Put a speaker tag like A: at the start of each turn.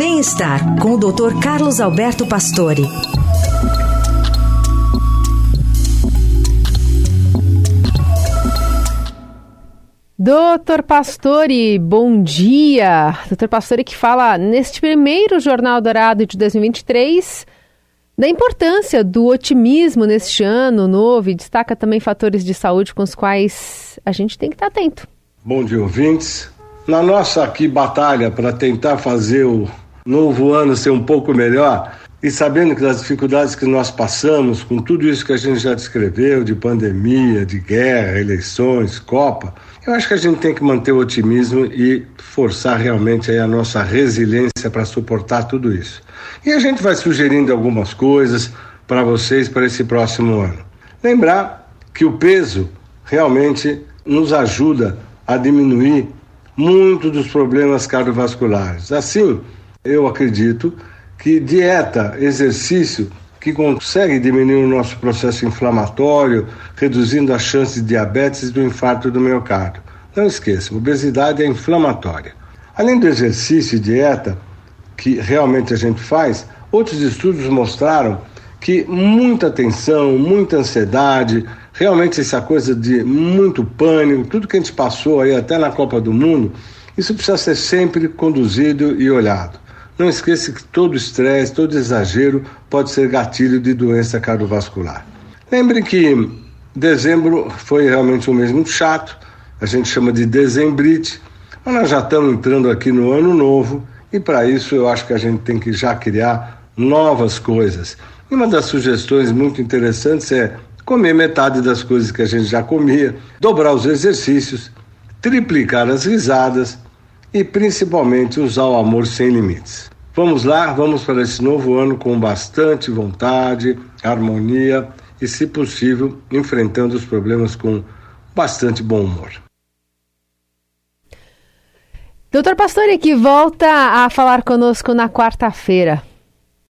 A: Bem-estar com o Dr. Carlos Alberto Pastore.
B: Doutor Pastore, bom dia. Doutor Pastore que fala neste primeiro Jornal Dourado de 2023 da importância do otimismo neste ano novo e destaca também fatores de saúde com os quais a gente tem que estar atento.
C: Bom dia, ouvintes. Na nossa aqui batalha para tentar fazer o novo ano ser um pouco melhor, e sabendo que das dificuldades que nós passamos, com tudo isso que a gente já descreveu, de pandemia, de guerra, eleições, Copa, eu acho que a gente tem que manter o otimismo e forçar realmente a nossa resiliência para suportar tudo isso. E a gente vai sugerindo algumas coisas para vocês para esse próximo ano. Lembrar que o peso realmente nos ajuda a diminuir muito dos problemas cardiovasculares. Assim, eu acredito que dieta, exercício, que consegue diminuir o nosso processo inflamatório, reduzindo a chance de diabetes e do infarto do miocárdio. Não esqueça, obesidade é inflamatória. Além do exercício e dieta, que realmente a gente faz, outros estudos mostraram que muita tensão, muita ansiedade, realmente essa coisa de muito pânico, tudo que a gente passou aí até na Copa do Mundo, isso precisa ser sempre conduzido e olhado. Não esqueça que todo estresse, todo exagero pode ser gatilho de doença cardiovascular. Lembre que dezembro foi realmente um mês muito chato, a gente chama de dezembrite, mas nós já estamos entrando aqui no ano novo e para isso eu acho que a gente tem que já criar novas coisas. E uma das sugestões muito interessantes é comer metade das coisas que a gente já comia, dobrar os exercícios, triplicar as risadas e principalmente usar o amor sem limites. Vamos lá, vamos para esse novo ano com bastante vontade, harmonia e, se possível, enfrentando os problemas com bastante bom humor.
B: Doutor Pastore, que volta a falar conosco na quarta-feira.